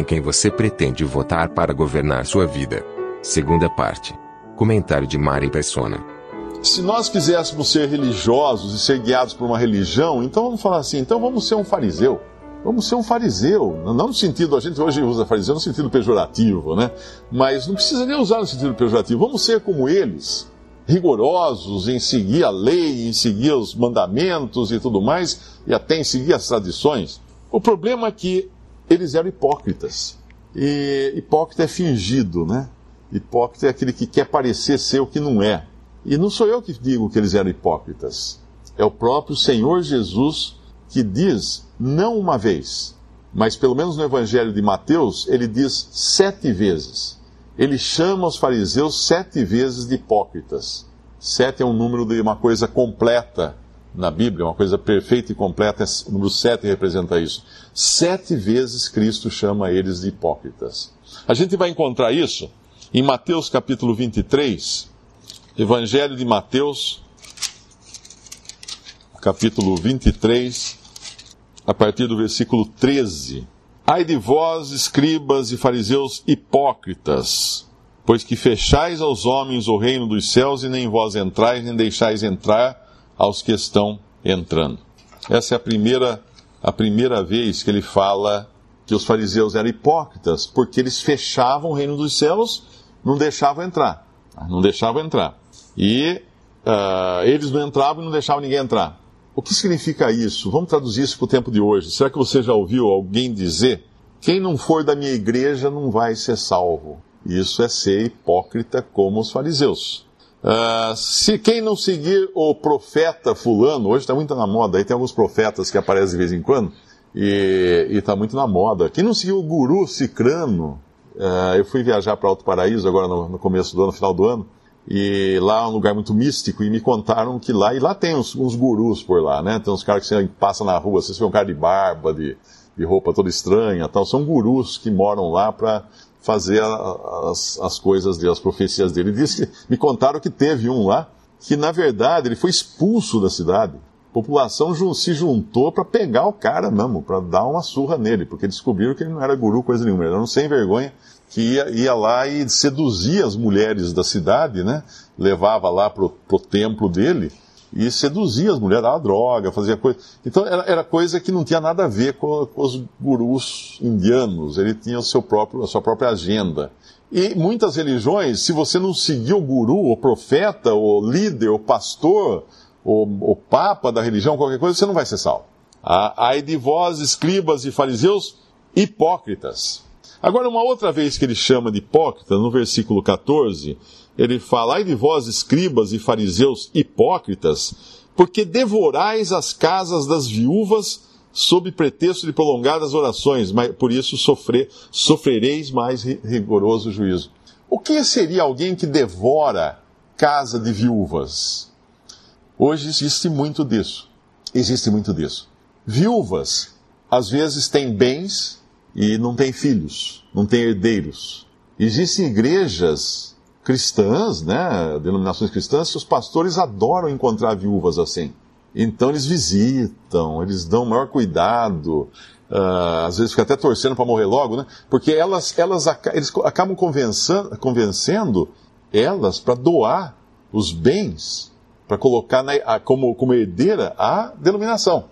Em quem você pretende votar para governar sua vida? Segunda parte. Comentário de Mari Persona. Se nós quiséssemos ser religiosos e ser guiados por uma religião, então vamos falar assim, então vamos ser um fariseu. Vamos ser um fariseu, não no sentido, a gente hoje usa fariseu no sentido pejorativo, né? Mas não precisa nem usar no sentido pejorativo. Vamos ser como eles, rigorosos em seguir a lei, em seguir os mandamentos e tudo mais, e até em seguir as tradições. O problema é que eles eram hipócritas. E hipócrita é fingido, né? Hipócrita é aquele que quer parecer ser o que não é. E não sou eu que digo que eles eram hipócritas. É o próprio Senhor Jesus que diz, não uma vez, mas pelo menos no Evangelho de Mateus, ele diz sete vezes. Ele chama os fariseus sete vezes de hipócritas. Sete é um número de uma coisa completa na Bíblia, uma coisa perfeita e completa. O número sete representa isso. Sete vezes Cristo chama eles de hipócritas. A gente vai encontrar isso em Mateus capítulo 23, Evangelho de Mateus, capítulo 23, a partir do versículo 13. Ai de vós, escribas e fariseus hipócritas, pois que fechais aos homens o reino dos céus e nem vós entrais, nem deixais entrar aos que estão entrando. Essa é a primeira, a primeira vez que ele fala que os fariseus eram hipócritas, porque eles fechavam o reino dos céus, não deixavam entrar. Não deixavam entrar. E uh, eles não entravam e não deixavam ninguém entrar. O que significa isso? Vamos traduzir isso para o tempo de hoje. Será que você já ouviu alguém dizer: quem não for da minha igreja não vai ser salvo? Isso é ser hipócrita como os fariseus. Uh, se quem não seguir o profeta fulano, hoje está muito na moda, aí tem alguns profetas que aparecem de vez em quando, e está muito na moda. Quem não seguiu o guru cicrano, uh, eu fui viajar para Alto Paraíso agora no, no começo do ano, no final do ano, e lá é um lugar muito místico, e me contaram que lá, e lá tem uns, uns gurus por lá, né? Tem uns caras que você passa na rua, você vê um cara de barba, de, de roupa toda estranha tal. São gurus que moram lá para fazer as, as coisas dele, as profecias dele. Diz que, me contaram que teve um lá, que na verdade ele foi expulso da cidade. A população se juntou para pegar o cara mesmo, para dar uma surra nele, porque descobriram que ele não era guru coisa nenhuma, ele era um sem vergonha que ia, ia lá e seduzia as mulheres da cidade, né? Levava lá pro, pro templo dele e seduzia as mulheres, dava droga, fazia coisa. Então era, era coisa que não tinha nada a ver com, com, os gurus indianos, ele tinha o seu próprio, a sua própria agenda. E muitas religiões, se você não seguir o guru, o profeta, o líder, o pastor, o, o papa da religião, qualquer coisa, você não vai ser salvo. Ai de vós, escribas e fariseus, hipócritas Agora, uma outra vez que ele chama de hipócrita, no versículo 14, ele fala: Ai de vós, escribas e fariseus hipócritas, porque devorais as casas das viúvas sob pretexto de prolongadas orações, mas por isso sofrer, sofrereis mais rigoroso juízo. O que seria alguém que devora casa de viúvas? Hoje existe muito disso. Existe muito disso. Viúvas, às vezes, têm bens e não tem filhos, não tem herdeiros. Existem igrejas cristãs, né, denominações cristãs, os pastores adoram encontrar viúvas assim. Então eles visitam, eles dão maior cuidado, uh, às vezes fica até torcendo para morrer logo, né? Porque elas, elas eles acabam convencendo, convencendo elas para doar os bens, para colocar na, a, como, como herdeira a denominação.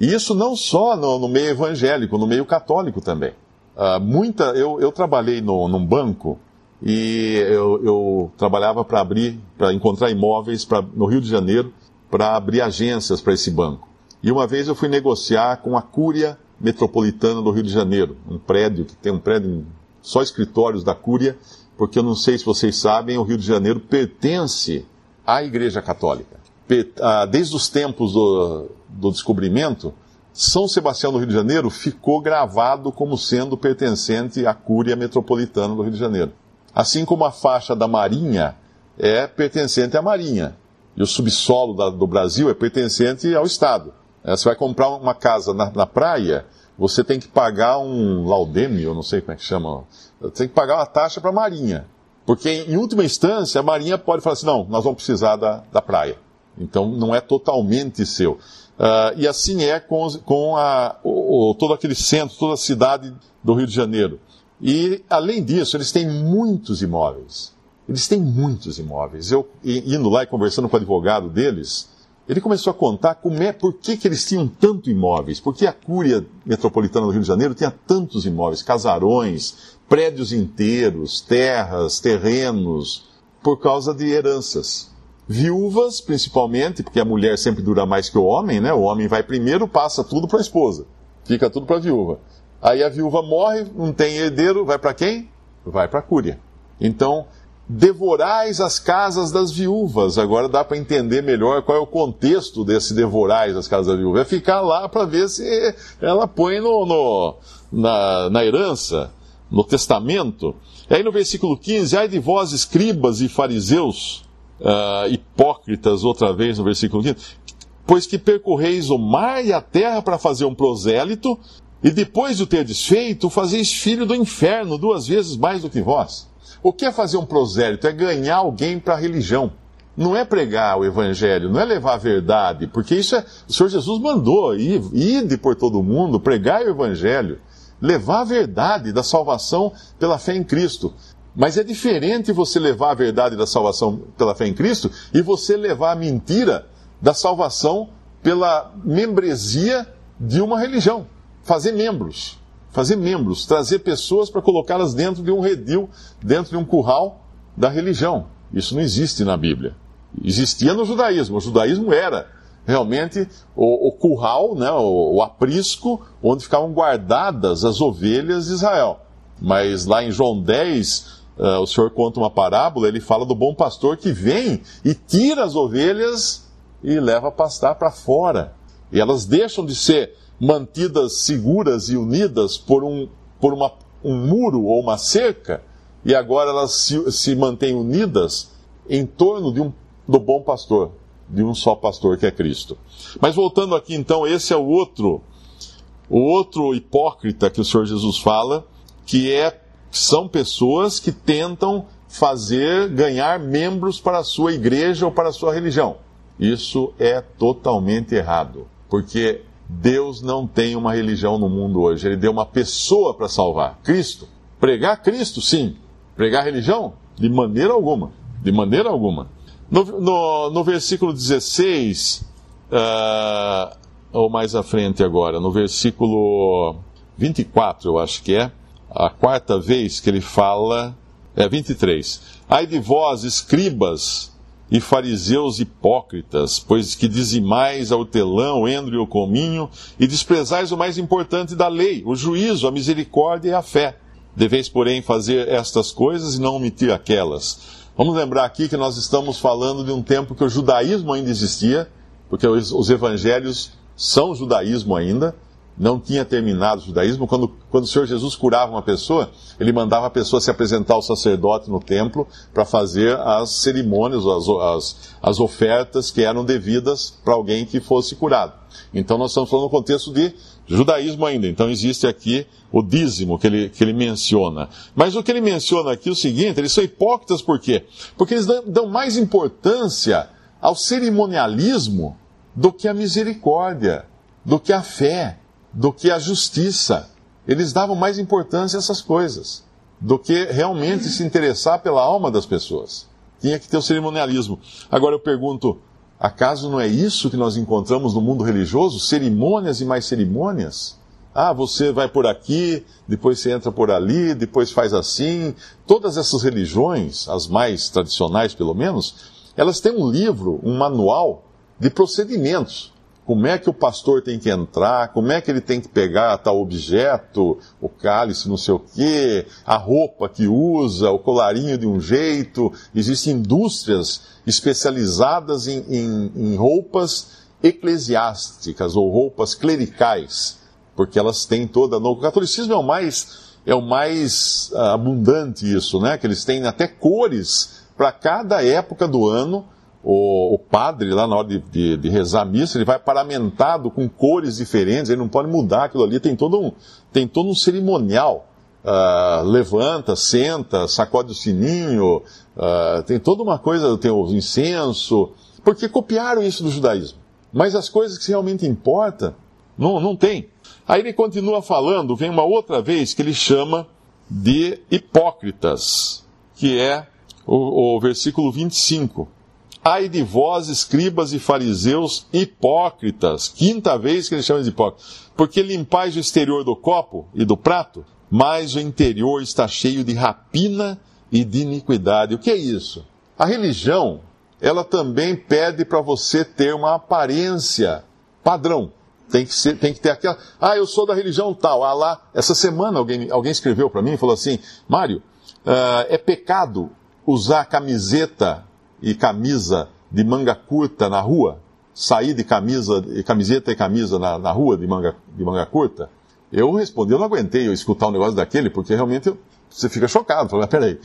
E isso não só no, no meio evangélico, no meio católico também. Uh, muita, eu, eu trabalhei no, num banco e eu, eu trabalhava para abrir, para encontrar imóveis pra, no Rio de Janeiro para abrir agências para esse banco. E uma vez eu fui negociar com a Cúria Metropolitana do Rio de Janeiro, um prédio que tem um prédio só escritórios da Cúria, porque eu não sei se vocês sabem, o Rio de Janeiro pertence à Igreja Católica. Ah, desde os tempos do, do descobrimento, São Sebastião do Rio de Janeiro ficou gravado como sendo pertencente à Cúria Metropolitana do Rio de Janeiro. Assim como a faixa da Marinha é pertencente à Marinha. E o subsolo da, do Brasil é pertencente ao Estado. É, você vai comprar uma casa na, na, praia, você tem que pagar um laudeme, eu não sei como é que chama. Tem que pagar uma taxa para a Marinha. Porque, em última instância, a Marinha pode falar assim: não, nós vamos precisar da, da praia. Então, não é totalmente seu. Uh, e assim é com, com a, o, todo aquele centro, toda a cidade do Rio de Janeiro. E, além disso, eles têm muitos imóveis. Eles têm muitos imóveis. Eu, indo lá e conversando com o advogado deles, ele começou a contar como é, por que, que eles tinham tanto imóveis, por que a Cúria Metropolitana do Rio de Janeiro tinha tantos imóveis, casarões, prédios inteiros, terras, terrenos, por causa de heranças. Viúvas, principalmente, porque a mulher sempre dura mais que o homem, né? O homem vai primeiro, passa tudo para a esposa. Fica tudo para a viúva. Aí a viúva morre, não tem herdeiro, vai para quem? Vai para a cúria. Então, devorais as casas das viúvas. Agora dá para entender melhor qual é o contexto desse devorais as casas das viúvas. É ficar lá para ver se ela põe no, no na, na herança, no testamento. E aí no versículo 15, ai de vós, escribas e fariseus, uh, hipócritas, outra vez no versículo 15, pois que percorreis o mar e a terra para fazer um prosélito, e depois de o ter desfeito, fazeis filho do inferno duas vezes mais do que vós. O que é fazer um prosélito? É ganhar alguém para a religião. Não é pregar o evangelho, não é levar a verdade, porque isso é. O Senhor Jesus mandou ide por todo mundo, pregar o evangelho, levar a verdade da salvação pela fé em Cristo. Mas é diferente você levar a verdade da salvação pela fé em Cristo e você levar a mentira da salvação pela membresia de uma religião. Fazer membros. Fazer membros, trazer pessoas para colocá-las dentro de um redil, dentro de um curral da religião. Isso não existe na Bíblia. Existia no judaísmo. O judaísmo era realmente o, o curral, né, o, o aprisco, onde ficavam guardadas as ovelhas de Israel. Mas lá em João 10, uh, o Senhor conta uma parábola, ele fala do bom pastor que vem e tira as ovelhas e leva a pastar para fora. E elas deixam de ser mantidas seguras e unidas por um, por uma, um muro ou uma cerca, e agora elas se, se mantêm unidas em torno de um, do bom pastor, de um só pastor que é Cristo. Mas voltando aqui então, esse é o outro, o outro hipócrita que o Senhor Jesus fala, que é são pessoas que tentam fazer ganhar membros para a sua igreja ou para a sua religião. Isso é totalmente errado, porque Deus não tem uma religião no mundo hoje, ele deu uma pessoa para salvar, Cristo. Pregar Cristo, sim. Pregar religião? De maneira alguma. De maneira alguma. No, no, no versículo 16, uh, ah, ou mais à frente agora, no versículo 24, eu acho que é, a quarta vez que ele fala, é 23. Ai de vós, escribas e fariseus hipócritas, pois que dizimais a hortelã, o endro e o cominho, e desprezais o mais importante da lei, o juízo, a misericórdia e a fé. Deveis, porém, fazer estas coisas e não omitir aquelas. Vamos lembrar aqui que nós estamos falando de um tempo que o judaísmo ainda existia, porque os evangelhos são judaísmo ainda, não tinha terminado o judaísmo, quando, quando o Senhor Jesus curava uma pessoa, ele mandava a pessoa se apresentar ao sacerdote no templo para fazer as cerimônias, as, as, as ofertas que eram devidas para alguém que fosse curado. Então nós estamos falando no contexto de judaísmo ainda. Então existe aqui o dízimo que ele, que ele menciona. Mas o que ele menciona aqui é o seguinte: eles são hipócritas por quê? Porque eles dão, dão mais importância ao cerimonialismo do que à misericórdia, do que à fé do que a justiça. Eles davam mais importância a essas coisas do que realmente se interessar pela alma das pessoas. Tinha que ter o cerimonialismo. Agora eu pergunto, acaso não é isso que nós encontramos no mundo religioso? Cerimônias e mais cerimônias? Ah, você vai por aqui, depois você entra por ali, depois faz assim. Todas essas religiões, as mais tradicionais pelo menos, elas têm um livro, um manual de procedimentos como é que o pastor tem que entrar, como é que ele tem que pegar tal objeto, o cálice, não sei o quê, a roupa que usa, o colarinho de um jeito. Existem indústrias especializadas em, em, em roupas eclesiásticas ou roupas clericais, porque elas têm toda. No catolicismo é o mais é o mais uh, abundante isso, né? Que eles têm até cores para cada época do ano. O, o, padre, lá na hora de, de, de, rezar a missa, ele vai paramentado com cores diferentes, ele não pode mudar aquilo ali, tem todo um, tem todo um cerimonial. Uh, levanta, senta, sacode o sininho, uh, tem toda uma coisa, tem o incenso, porque copiaram isso do judaísmo. Mas as coisas que realmente importam, não, não tem. Aí ele continua falando, vem uma outra vez que ele chama de hipócritas, que é o, o versículo 25. Ai de vós, escribas e fariseus hipócritas. Quinta vez que ele chama de hipócritas. Porque limpais o exterior do copo e do prato, mas o interior está cheio de rapina e de iniquidade. O que é isso? A religião, ela também pede para você ter uma aparência padrão. Tem que, ser, tem que ter aquela. Ah, eu sou da religião tal. Ah, lá. Essa semana alguém, alguém escreveu para mim e falou assim: Mário, uh, é pecado usar camiseta e camisa de manga curta na rua? Sair de camisa, camiseta e camisa na, na rua de manga, de manga curta? Eu respondi, eu não aguentei eu escutar um negócio daquele, porque realmente eu, você fica chocado. Falei, peraí,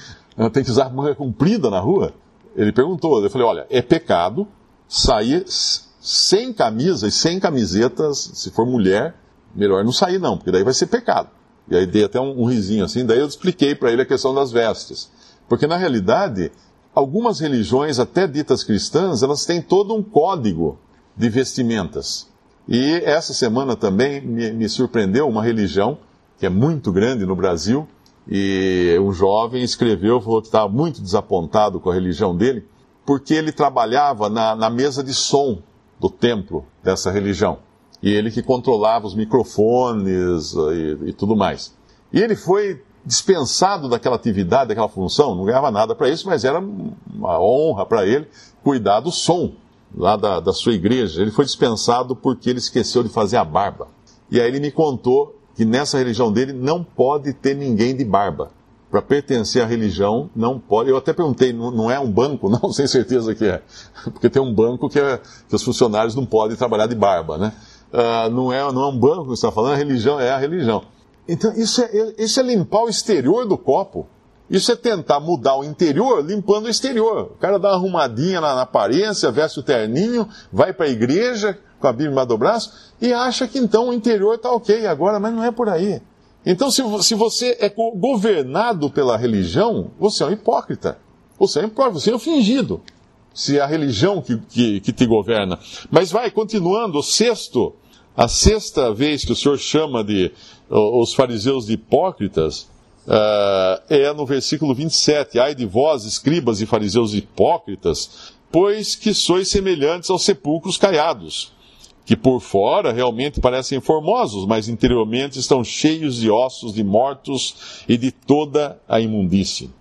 tem que usar manga comprida na rua? Ele perguntou, eu falei, olha, é pecado sair sem camisa e sem camisetas, se for mulher, melhor não sair não, porque daí vai ser pecado. E aí dei até um, um risinho assim, daí eu expliquei para ele a questão das vestes. Porque na realidade, algumas religiões, até ditas cristãs, elas têm todo um código de vestimentas. E essa semana também me, me surpreendeu uma religião que é muito grande no Brasil, e um jovem escreveu, falou que estava muito desapontado com a religião dele, porque ele trabalhava na, na mesa de som do templo dessa religião. E ele que controlava os microfones eh, e, e tudo mais. E ele foi dispensado daquela atividade, daquela função, não ganhava nada para isso, mas era uma honra para ele cuidar do som lá da, da sua igreja. Ele foi dispensado porque ele esqueceu de fazer a barba. E aí ele me contou que nessa religião dele não pode ter ninguém de barba para pertencer à religião, não pode. Eu até perguntei, não, não, é um banco? Não, sem certeza que é. Porque tem um banco que, é, que os funcionários não podem trabalhar de barba, né? Uh, não, é, não é um banco que você está falando, a religião é a religião. Então, isso é, isso é limpar o exterior do copo. Isso é tentar mudar o interior limpando o exterior. O cara dá uma arrumadinha na, na aparência, veste o terninho, vai para a igreja com a Bíblia do braço e acha que então o interior está ok agora, mas não é por aí. Então, se, se você é governado pela religião, você é um hipócrita. Você é um hipócrita, você é um fingido. Se é a religião que, que, que te governa. Mas vai, continuando, o sexto, a sexta vez que o Senhor chama de os fariseus de hipócritas, uh, é no versículo 27. Ai de vós, escribas e fariseus hipócritas, pois que sois semelhantes aos sepulcros caiados que por fora realmente parecem formosos, mas interiormente estão cheios de ossos de mortos e de toda a imundície.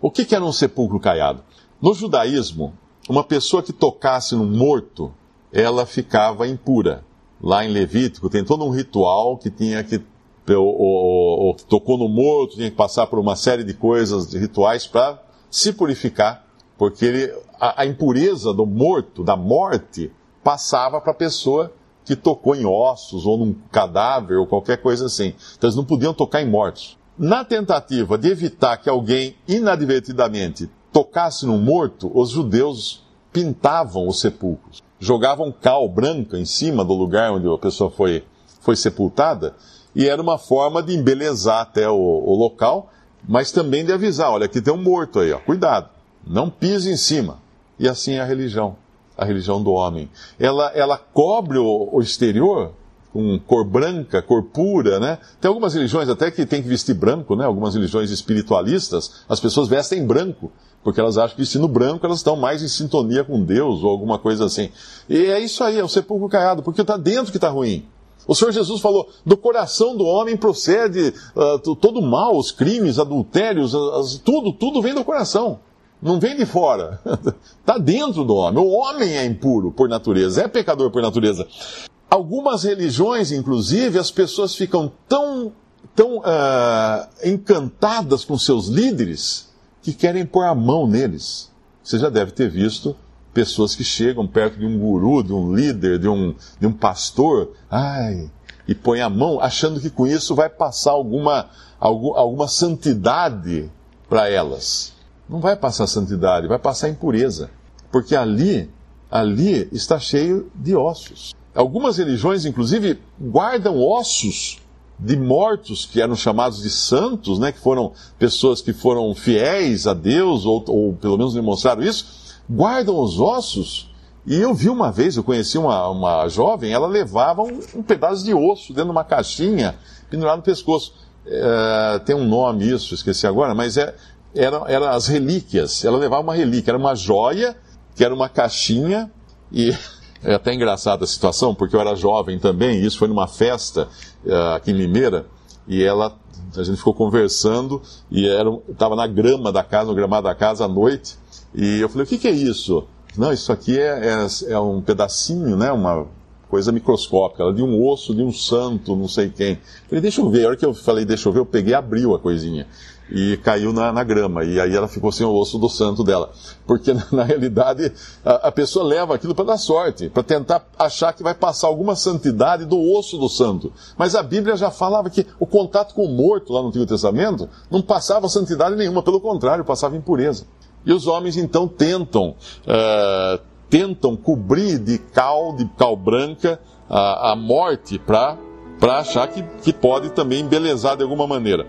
O que era um sepulcro caiado? No judaísmo, uma pessoa que tocasse no morto, ela ficava impura. Lá em Levítico tem todo um ritual que tinha que o, o, tocou no morto, tinha que passar por uma série de coisas, de rituais para se purificar, porque ele, a, a impureza do morto, da morte, passava para a pessoa que tocou em ossos ou num cadáver ou qualquer coisa assim. Então eles não podiam tocar em mortos. Na tentativa de evitar que alguém inadvertidamente tocasse no morto, os judeus pintavam os sepulcros, jogavam cal branca em cima do lugar onde a pessoa foi, foi sepultada, e era uma forma de embelezar até o, o local, mas também de avisar: olha, aqui tem um morto aí, ó, cuidado, não pise em cima. E assim é a religião a religião do homem. Ela, ela cobre o, o exterior com cor branca, cor pura, né? Tem algumas religiões até que tem que vestir branco, né? Algumas religiões espiritualistas, as pessoas vestem branco, porque elas acham que vestindo branco elas estão mais em sintonia com Deus ou alguma coisa assim. E é isso aí, é o sepulcro caiado, porque está dentro que está ruim. O Senhor Jesus falou: do coração do homem procede uh, todo o mal, os crimes, adultérios, as, tudo, tudo vem do coração. Não vem de fora. Está dentro do homem. O homem é impuro por natureza, é pecador por natureza. Algumas religiões, inclusive, as pessoas ficam tão, tão uh, encantadas com seus líderes que querem pôr a mão neles. Você já deve ter visto pessoas que chegam perto de um guru, de um líder, de um, de um pastor, ai, e põe a mão achando que com isso vai passar alguma, algum, alguma santidade para elas. Não vai passar santidade, vai passar impureza. Porque ali, ali está cheio de ossos. Algumas religiões, inclusive, guardam ossos de mortos que eram chamados de santos, né, que foram pessoas que foram fiéis a Deus, ou, ou pelo menos demonstraram isso, guardam os ossos. E eu vi uma vez, eu conheci uma, uma jovem, ela levava um, um pedaço de osso dentro de uma caixinha pendurado no pescoço. É, tem um nome isso, esqueci agora, mas é, eram era as relíquias. Ela levava uma relíquia, era uma joia, que era uma caixinha, e é até engraçada a situação, porque eu era jovem também, e isso foi numa festa uh, aqui em Limeira, e ela, a gente ficou conversando, e estava na grama da casa, no gramado da casa à noite, e eu falei, o que, que é isso? Não, isso aqui é, é, é, um pedacinho, né, uma coisa microscópica, de um osso de um santo, não sei quem. Falei, deixa eu ver, a hora que eu falei, deixa eu ver, eu peguei abriu a coisinha e caiu na, na, grama. E aí ela ficou sem o osso do santo dela. Porque, na realidade, a, a pessoa leva aquilo para dar sorte, para tentar achar que vai passar alguma santidade do osso do santo. Mas a Bíblia já falava que o contato com o morto lá no Antigo Testamento não passava santidade nenhuma, pelo contrário, passava impureza. E os homens então tentam, uh, tentam cobrir de cal, de cal branca, a, a morte para achar que, que pode também embelezar de alguma maneira.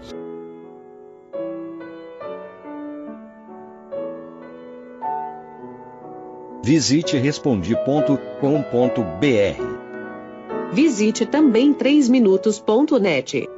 Visite respondi.com.br. Visite também 3minutos.net.